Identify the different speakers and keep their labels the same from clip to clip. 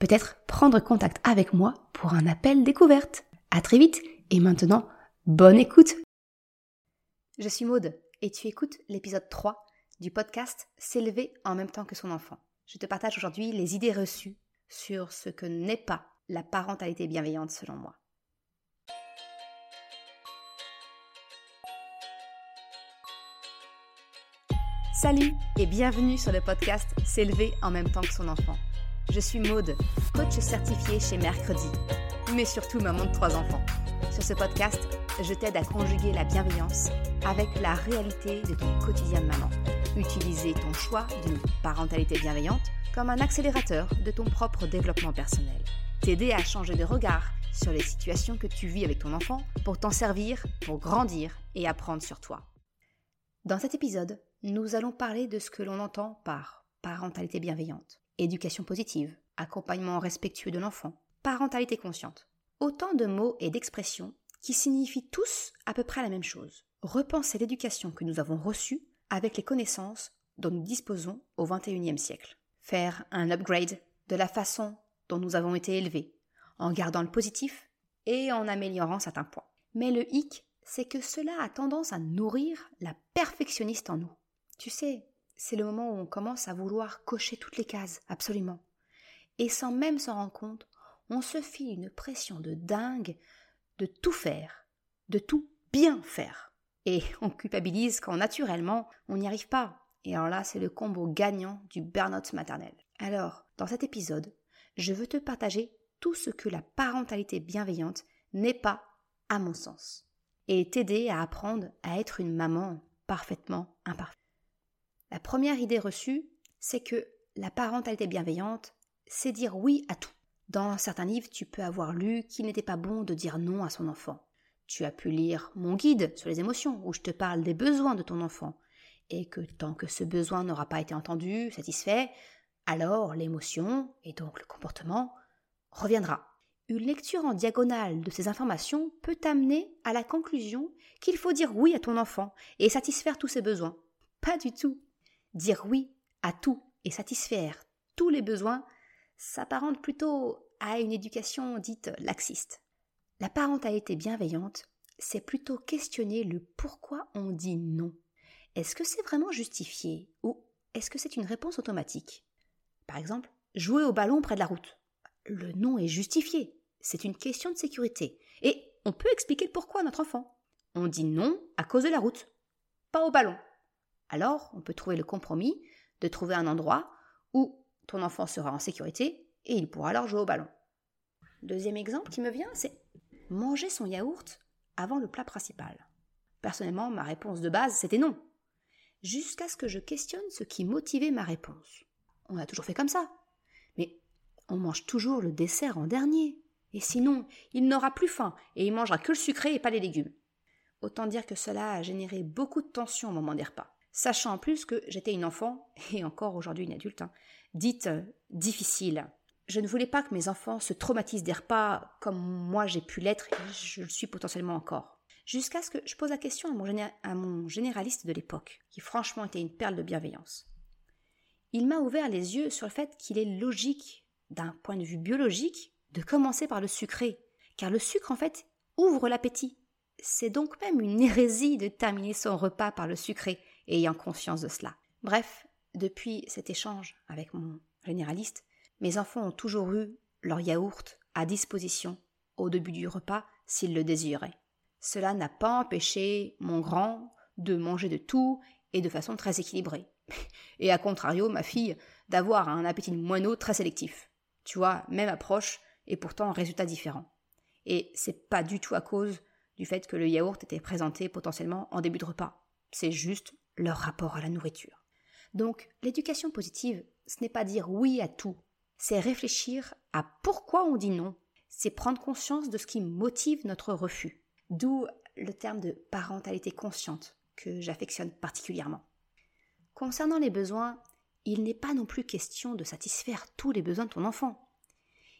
Speaker 1: peut-être prendre contact avec moi pour un appel découverte. À très vite et maintenant, bonne écoute. Je suis Maude et tu écoutes l'épisode 3 du podcast S'élever en même temps que son enfant. Je te partage aujourd'hui les idées reçues sur ce que n'est pas la parentalité bienveillante selon moi. Salut et bienvenue sur le podcast S'élever en même temps que son enfant. Je suis Maude, coach certifié chez Mercredi, mais surtout maman de trois enfants. Sur ce podcast, je t'aide à conjuguer la bienveillance avec la réalité de ton quotidien de maman. Utiliser ton choix d'une parentalité bienveillante comme un accélérateur de ton propre développement personnel. T'aider à changer de regard sur les situations que tu vis avec ton enfant pour t'en servir, pour grandir et apprendre sur toi. Dans cet épisode, nous allons parler de ce que l'on entend par parentalité bienveillante éducation positive, accompagnement respectueux de l'enfant, parentalité consciente. Autant de mots et d'expressions qui signifient tous à peu près la même chose. Repenser l'éducation que nous avons reçue avec les connaissances dont nous disposons au XXIe siècle. Faire un upgrade de la façon dont nous avons été élevés, en gardant le positif et en améliorant certains points. Mais le hic, c'est que cela a tendance à nourrir la perfectionniste en nous. Tu sais, c'est le moment où on commence à vouloir cocher toutes les cases, absolument. Et sans même s'en rendre compte, on se fit une pression de dingue de tout faire, de tout bien faire. Et on culpabilise quand naturellement on n'y arrive pas. Et alors là, c'est le combo gagnant du burn-out maternel. Alors, dans cet épisode, je veux te partager tout ce que la parentalité bienveillante n'est pas, à mon sens, et t'aider à apprendre à être une maman parfaitement imparfaite. La première idée reçue, c'est que la parentalité bienveillante, c'est dire oui à tout. Dans certains livres, tu peux avoir lu qu'il n'était pas bon de dire non à son enfant. Tu as pu lire mon guide sur les émotions, où je te parle des besoins de ton enfant, et que tant que ce besoin n'aura pas été entendu, satisfait, alors l'émotion, et donc le comportement, reviendra. Une lecture en diagonale de ces informations peut t'amener à la conclusion qu'il faut dire oui à ton enfant et satisfaire tous ses besoins. Pas du tout. Dire oui à tout et satisfaire tous les besoins s'apparente plutôt à une éducation dite laxiste. La parentalité bienveillante, c'est plutôt questionner le pourquoi on dit non. Est-ce que c'est vraiment justifié ou est-ce que c'est une réponse automatique? Par exemple, jouer au ballon près de la route. Le non est justifié. C'est une question de sécurité. Et on peut expliquer le pourquoi à notre enfant. On dit non à cause de la route, pas au ballon. Alors, on peut trouver le compromis de trouver un endroit où ton enfant sera en sécurité et il pourra alors jouer au ballon. Deuxième exemple qui me vient, c'est manger son yaourt avant le plat principal. Personnellement, ma réponse de base, c'était non. Jusqu'à ce que je questionne ce qui motivait ma réponse. On a toujours fait comme ça. Mais on mange toujours le dessert en dernier. Et sinon, il n'aura plus faim et il mangera que le sucré et pas les légumes. Autant dire que cela a généré beaucoup de tension au moment des repas sachant en plus que j'étais une enfant, et encore aujourd'hui une adulte, hein, dite euh, difficile. Je ne voulais pas que mes enfants se traumatisent des repas comme moi j'ai pu l'être et je le suis potentiellement encore. Jusqu'à ce que je pose la question à mon, à mon généraliste de l'époque, qui franchement était une perle de bienveillance. Il m'a ouvert les yeux sur le fait qu'il est logique, d'un point de vue biologique, de commencer par le sucré, car le sucre en fait ouvre l'appétit. C'est donc même une hérésie de terminer son repas par le sucré, ayant conscience de cela. Bref, depuis cet échange avec mon généraliste, mes enfants ont toujours eu leur yaourt à disposition au début du repas s'ils le désiraient. Cela n'a pas empêché mon grand de manger de tout et de façon très équilibrée. Et à contrario, ma fille d'avoir un appétit moineau très sélectif. Tu vois, même approche et pourtant résultat différent. Et c'est pas du tout à cause du fait que le yaourt était présenté potentiellement en début de repas. C'est juste leur rapport à la nourriture. Donc, l'éducation positive, ce n'est pas dire oui à tout, c'est réfléchir à pourquoi on dit non. c'est prendre conscience de ce qui motive notre refus. D'où le terme de parentalité consciente, que j'affectionne particulièrement. Concernant les besoins, il n'est pas non plus question de satisfaire tous les besoins de ton enfant.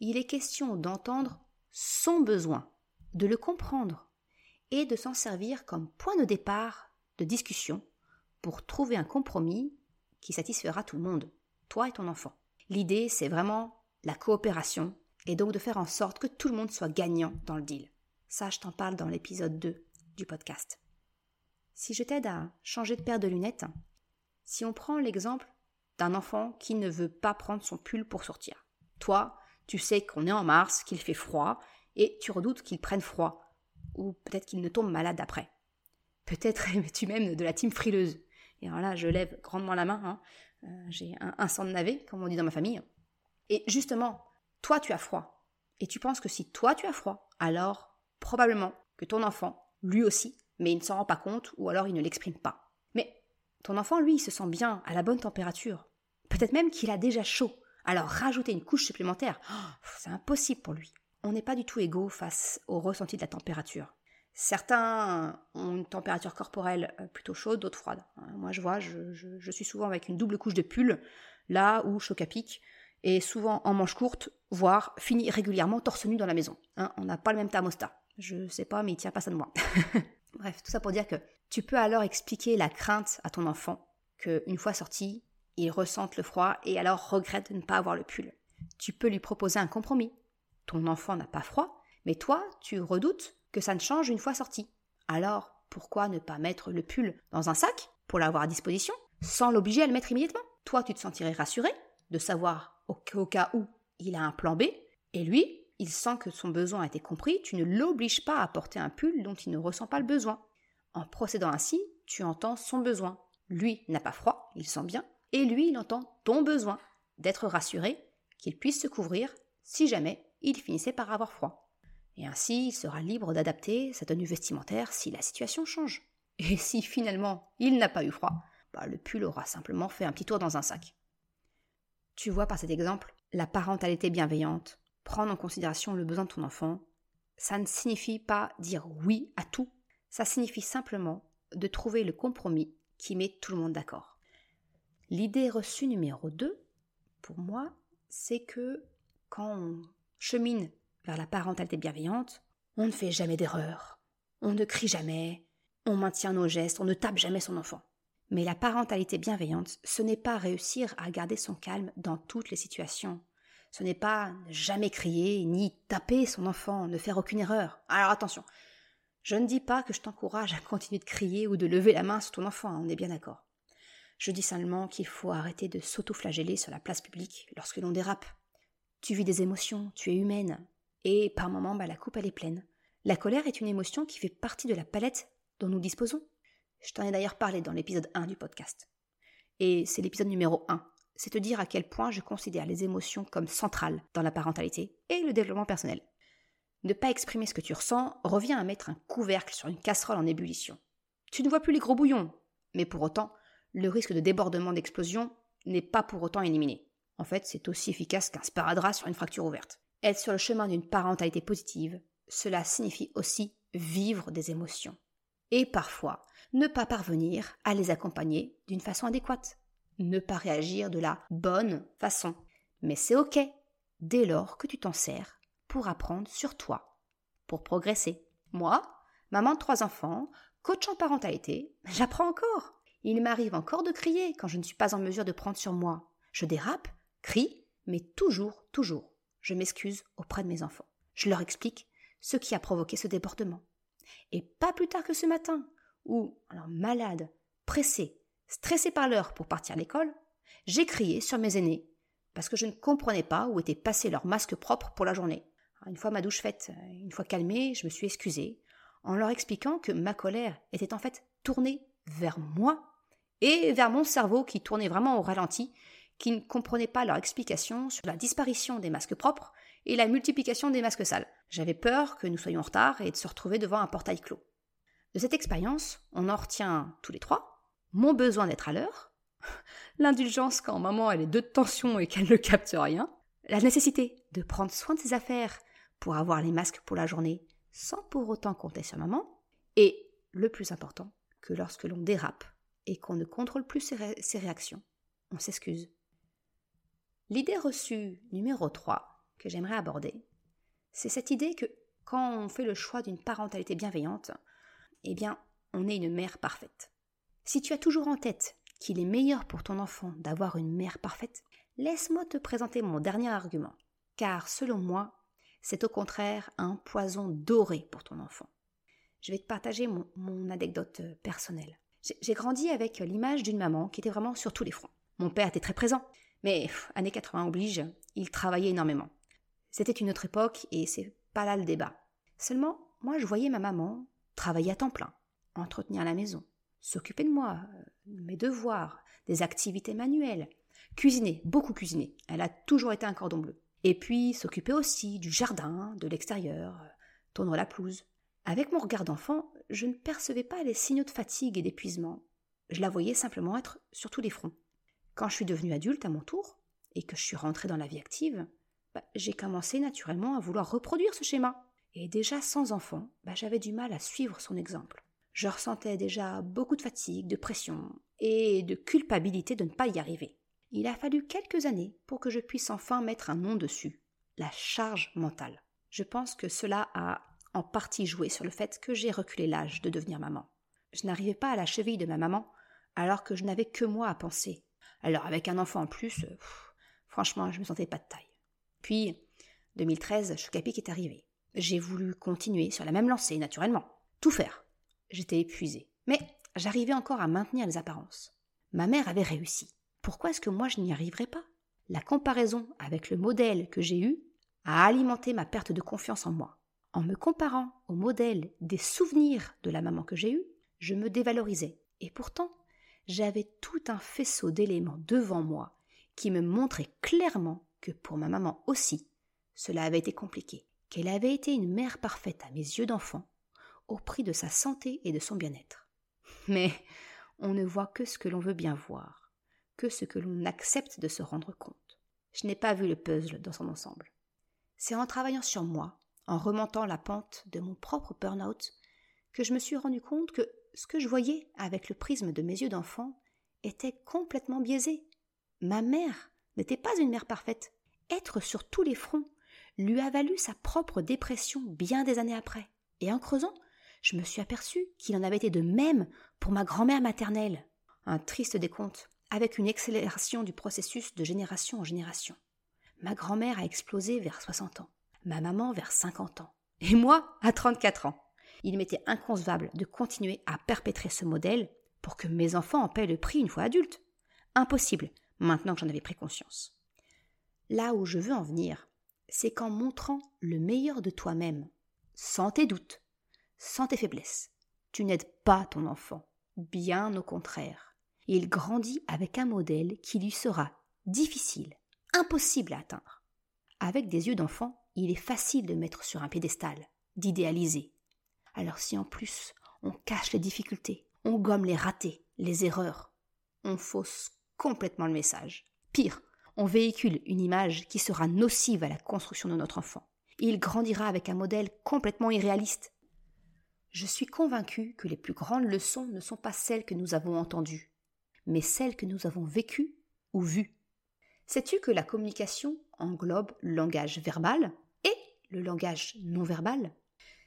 Speaker 1: Il est question d'entendre son besoin, de le comprendre et de s'en servir comme point de départ de discussion pour trouver un compromis qui satisfera tout le monde, toi et ton enfant. L'idée, c'est vraiment la coopération et donc de faire en sorte que tout le monde soit gagnant dans le deal. Ça, je t'en parle dans l'épisode 2 du podcast. Si je t'aide à changer de paire de lunettes, si on prend l'exemple d'un enfant qui ne veut pas prendre son pull pour sortir. Toi, tu sais qu'on est en mars, qu'il fait froid, et tu redoutes qu'il prenne froid, ou peut-être qu'il ne tombe malade après. Peut-être es-tu même de la team frileuse. Et alors là, je lève grandement la main, hein. euh, j'ai un, sang de navet, comme on dit dans ma famille. Et justement, toi tu as froid, et tu penses que si toi tu as froid, alors probablement que ton enfant, lui aussi, mais il ne s'en rend pas compte, ou alors il ne l'exprime pas. Mais ton enfant, lui, il se sent bien, à la bonne température. Peut-être même qu'il a déjà chaud. Alors rajouter une couche supplémentaire, oh, c'est impossible pour lui. On n'est pas du tout égaux face au ressenti de la température. Certains ont une température corporelle euh, plutôt chaude, d'autres froide. Euh, moi, je vois, je, suis souvent avec une double couche de pull, là où choc à pic, et souvent en manche courte, voire fini régulièrement torse nu dans la maison. Hein, on n'a pas le même thermostat. Je sais pas, mais il tient pas ça de moi. Bref, tout ça pour dire que tu peux alors expliquer la crainte à ton enfant qu'une fois sorti, il ressente le froid et alors regrette de ne pas avoir le pull. Tu peux lui proposer un compromis. Ton enfant n'a pas froid, mais toi, tu redoutes que ça ne change une fois sorti. Alors, pourquoi ne pas mettre le pull dans un sac pour l'avoir à disposition, sans l'obliger à le mettre immédiatement? Toi, tu te sentirais rassuré de savoir au, cas où il a un plan B, et lui, il sent que son besoin a été compris, tu ne l'obliges pas à porter un pull dont il ne ressent pas le besoin. En procédant ainsi, tu entends son besoin. Lui n'a pas froid, il sent bien, et lui, il entend ton besoin d'être rassuré, qu'il puisse se couvrir si jamais il finissait par avoir froid. Et ainsi, il sera libre d'adapter sa tenue vestimentaire si la situation change. Et si finalement il n'a pas eu froid, bah, le pull aura simplement fait un petit tour dans un sac. Tu vois par cet exemple, la parentalité bienveillante, prendre en considération le besoin de ton enfant, ça ne signifie pas dire oui à tout, ça signifie simplement de trouver le compromis qui met tout le monde d'accord. L'idée reçue numéro 2, pour moi, c'est que quand on chemine vers la parentalité bienveillante, on ne fait jamais d'erreur, on ne crie jamais, on maintient nos gestes, on ne tape jamais son enfant. Mais la parentalité bienveillante, ce n'est pas réussir à garder son calme dans toutes les situations. Ce n'est pas jamais crier, ni taper son enfant, ne faire aucune erreur. Alors attention, je ne dis pas que je t'encourage à continuer de crier ou de lever la main sur ton enfant, on est bien d'accord. Je dis seulement qu'il faut arrêter de s'auto-flageller sur la place publique lorsque l'on dérape. Tu vis des émotions, tu es humaine, et par moments, bah, la coupe elle est pleine. La colère est une émotion qui fait partie de la palette dont nous disposons. Je t'en ai d'ailleurs parlé dans l'épisode 1 du podcast. Et c'est l'épisode numéro 1. C'est te dire à quel point je considère les émotions comme centrales dans la parentalité et le développement personnel. Ne pas exprimer ce que tu ressens revient à mettre un couvercle sur une casserole en ébullition. Tu ne vois plus les gros bouillons, mais pour autant, le risque de débordement d'explosion n'est pas pour autant éliminé. En fait, c'est aussi efficace qu'un sparadrap sur une fracture ouverte. Être sur le chemin d'une parentalité positive, cela signifie aussi vivre des émotions. Et parfois, ne pas parvenir à les accompagner d'une façon adéquate. Ne pas réagir de la bonne façon. Mais c'est ok, dès lors que tu t'en sers pour apprendre sur toi, pour progresser. Moi, maman de trois enfants, coach en parentalité, j'apprends encore. Il m'arrive encore de crier quand je ne suis pas en mesure de prendre sur moi. Je dérape, crie, mais toujours, toujours, je m'excuse auprès de mes enfants. Je leur explique ce qui a provoqué ce débordement. Et pas plus tard que ce matin, où, alors malade, pressé, stressé par l'heure pour partir à l'école, j'ai crié sur mes aînés, parce que je ne comprenais pas où était passé leur masque propre pour la journée. Une fois ma douche faite, une fois calmée, je me suis excusée, en leur expliquant que ma colère était en fait tournée vers moi et vers mon cerveau qui tournait vraiment au ralenti, qui ne comprenait pas leur explication sur la disparition des masques propres et la multiplication des masques sales. J'avais peur que nous soyons en retard et de se retrouver devant un portail clos. De cette expérience, on en retient tous les trois mon besoin d'être à l'heure, l'indulgence quand maman elle est de tension et qu'elle ne capte rien, la nécessité de prendre soin de ses affaires pour avoir les masques pour la journée sans pour autant compter sur maman. Et le plus important, que lorsque l'on dérape et qu'on ne contrôle plus ses, réactions, on s'excuse. L'idée reçue numéro 3 que j'aimerais aborder, c'est cette idée que quand on fait le choix d'une parentalité bienveillante, eh bien, on est une mère parfaite. Si tu as toujours en tête qu'il est meilleur pour ton enfant d'avoir une mère parfaite, laisse-moi te présenter mon dernier argument, car selon moi, c'est au contraire un poison doré pour ton enfant. Je vais te partager mon, anecdote euh, personnelle. J'ai grandi avec l'image d'une maman qui était vraiment sur tous les fronts. Mon père était très présent, mais années 80 oblige, il travaillait énormément. C'était une autre époque et c'est pas là le débat. Seulement, moi je voyais ma maman travailler à temps plein, entretenir la maison, s'occuper de moi, euh, de mes devoirs, des activités manuelles, cuisiner, beaucoup cuisiner. Elle a toujours été un cordon bleu. Et puis s'occuper aussi du jardin, de l'extérieur, euh, tondre la pelouse. Avec mon regard d'enfant, je ne percevais pas les signaux de fatigue et d'épuisement. Je la voyais simplement être sur tous les fronts. Quand je suis devenue adulte à mon tour, et que je suis rentrée dans la vie active, bah, j'ai commencé naturellement à vouloir reproduire ce schéma. Et déjà sans enfant, bah, j'avais du mal à suivre son exemple. Je ressentais déjà beaucoup de fatigue, de pression et de culpabilité de ne pas y arriver. Il a fallu quelques années pour que je puisse enfin mettre un nom dessus, la charge mentale. Je pense que cela a en partie joué sur le fait que j'ai reculé l'âge de devenir maman. Je n'arrivais pas à la cheville de ma maman alors que je n'avais que moi à penser. Alors avec un enfant en plus, euh, franchement, je me sentais pas de taille. Puis, 2013, Chocapic est arrivé. J'ai voulu continuer sur la même lancée, naturellement. Tout faire. J'étais épuisée. Mais j'arrivais encore à maintenir les apparences. Ma mère avait réussi. Pourquoi est-ce que moi je n'y arriverais pas? La comparaison avec le modèle que j'ai eu a alimenté ma perte de confiance en moi. En me comparant au modèle des souvenirs de la maman que j'ai eue, je me dévalorisais. Et pourtant, j'avais tout un faisceau d'éléments devant moi qui me montraient clairement que pour ma maman aussi, cela avait été compliqué, qu'elle avait été une mère parfaite à mes yeux d'enfant, au prix de sa santé et de son bien-être. Mais on ne voit que ce que l'on veut bien voir, que ce que l'on accepte de se rendre compte. Je n'ai pas vu le puzzle dans son ensemble. C'est en travaillant sur moi, en remontant la pente de mon propre burn-out, que je me suis rendu compte que ce que je voyais avec le prisme de mes yeux d'enfant était complètement biaisé. Ma mère n'était pas une mère parfaite. Être sur tous les fronts lui a valu sa propre dépression bien des années après. Et en creusant, je me suis aperçu qu'il en avait été de même pour ma grand-mère maternelle. Un triste décompte, avec une accélération du processus de génération en génération. Ma grand-mère a explosé vers 60 ans, ma maman vers 50 ans, et moi à 34 ans. Il m'était inconcevable de continuer à perpétrer ce modèle pour que mes enfants en paient le prix une fois adultes. Impossible, maintenant que j'en avais pris conscience. Là où je veux en venir, c'est qu'en montrant le meilleur de toi-même, sans tes doutes, sans tes faiblesses, tu n'aides pas ton enfant, bien au contraire. Il grandit avec un modèle qui lui sera difficile, impossible à atteindre. Avec des yeux d'enfant, il est facile de mettre sur un piédestal, d'idéaliser. Alors si en plus on cache les difficultés, on gomme les ratés, les erreurs, on fausse complètement le message. Pire, on véhicule une image qui sera nocive à la construction de notre enfant. Il grandira avec un modèle complètement irréaliste. Je suis convaincue que les plus grandes leçons ne sont pas celles que nous avons entendues, mais celles que nous avons vécues ou vues. Sais-tu que la communication englobe le langage verbal et le langage non verbal?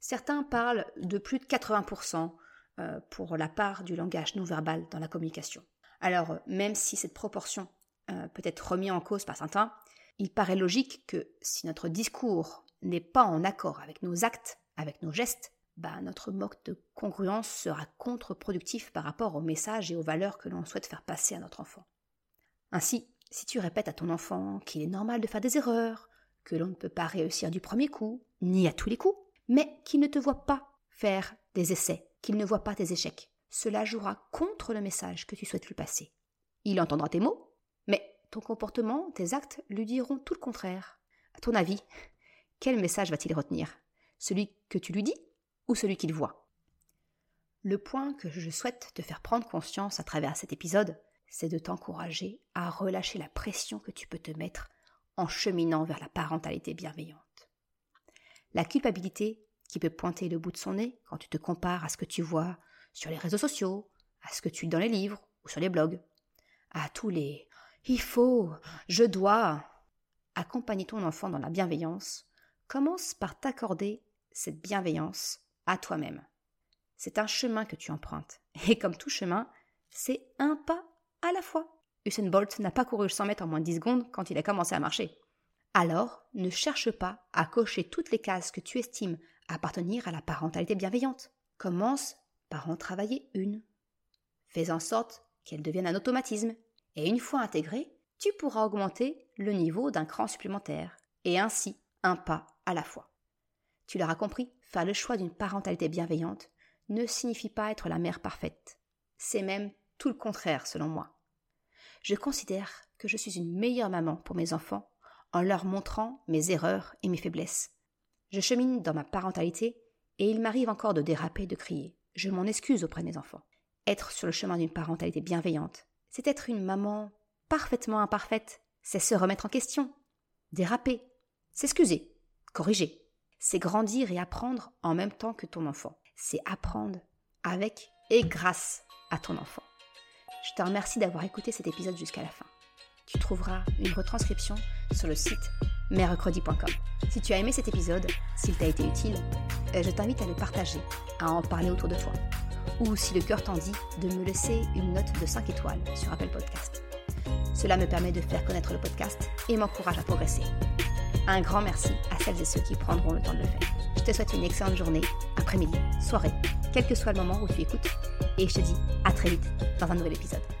Speaker 1: Certains parlent de plus de 80% euh, pour la part du langage non verbal dans la communication. Alors, même si cette proportion euh, peut être remise en cause par certains, il paraît logique que si notre discours n'est pas en accord avec nos actes, avec nos gestes, bah, notre mode de congruence sera contre-productif par rapport aux messages et aux valeurs que l'on souhaite faire passer à notre enfant. Ainsi, si tu répètes à ton enfant qu'il est normal de faire des erreurs, que l'on ne peut pas réussir du premier coup, ni à tous les coups, mais qu'il ne te voit pas faire des essais, qu'il ne voit pas tes échecs, cela jouera contre le message que tu souhaites lui passer. Il entendra tes mots, mais ton comportement, tes actes lui diront tout le contraire. À ton avis, quel message va-t-il retenir? Celui que tu lui dis ou celui qu'il voit? Le point que je souhaite te faire prendre conscience à travers cet épisode, c'est de t'encourager à relâcher la pression que tu peux te mettre en cheminant vers la parentalité bienveillante. La culpabilité qui peut pointer le bout de son nez quand tu te compares à ce que tu vois sur les réseaux sociaux, à ce que tu lis dans les livres ou sur les blogs, à tous les il faut, je dois. Accompagner ton enfant dans la bienveillance, commence par t'accorder cette bienveillance à toi-même. C'est un chemin que tu empruntes. Et comme tout chemin, c'est un pas à la fois. Usain Bolt n'a pas couru 100 mètres en moins de 10 secondes quand il a commencé à marcher. Alors, ne cherche pas à cocher toutes les cases que tu estimes appartenir à la parentalité bienveillante. Commence par en travailler une. Fais en sorte qu'elle devienne un automatisme. Et une fois intégrée, tu pourras augmenter le niveau d'un cran supplémentaire. Et ainsi, un pas à la fois. Tu l'auras compris, faire le choix d'une parentalité bienveillante ne signifie pas être la mère parfaite. C'est même tout le contraire selon moi. Je considère que je suis une meilleure maman pour mes enfants en leur montrant mes erreurs et mes faiblesses. Je chemine dans ma parentalité et il m'arrive encore de déraper, de crier. Je m'en excuse auprès de mes enfants. Être sur le chemin d'une parentalité bienveillante, c'est être une maman parfaitement imparfaite, c'est se remettre en question, déraper, s'excuser, corriger. C'est grandir et apprendre en même temps que ton enfant. C'est apprendre avec et grâce à ton enfant. Je te remercie d'avoir écouté cet épisode jusqu'à la fin. Tu trouveras une retranscription sur le site mercredi.com. Si tu as aimé cet épisode, s'il t'a été utile, euh, je t'invite à le partager, à en parler autour de toi. Ou si le cœur t'en dit, de me laisser une note de 5 étoiles sur Apple Podcast. Cela me permet de faire connaître le podcast et m'encourage à progresser. Un grand merci à celles et ceux qui prendront le temps de le faire. Je te souhaite une excellente journée, après-midi, soirée, quel que soit le moment où tu écoutes, et je te dis à très vite dans un nouvel épisode.